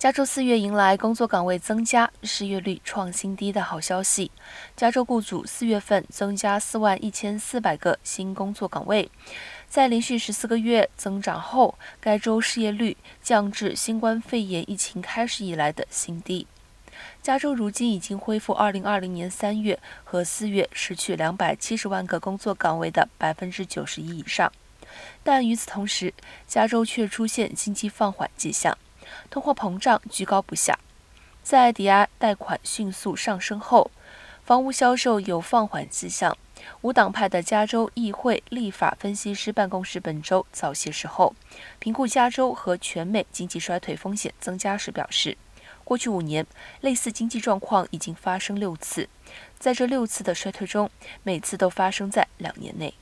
加州四月迎来工作岗位增加、失业率创新低的好消息。加州雇主四月份增加四万一千四百个新工作岗位，在连续十四个月增长后，该州失业率降至新冠肺炎疫情开始以来的新低。加州如今已经恢复二零二零年三月和四月失去两百七十万个工作岗位的百分之九十一以上，但与此同时，加州却出现经济放缓迹象。通货膨胀居高不下，在抵押贷款迅速上升后，房屋销售有放缓迹象。无党派的加州议会立法分析师办公室本周早些时候评估加州和全美经济衰退风险增加时表示，过去五年类似经济状况已经发生六次，在这六次的衰退中，每次都发生在两年内。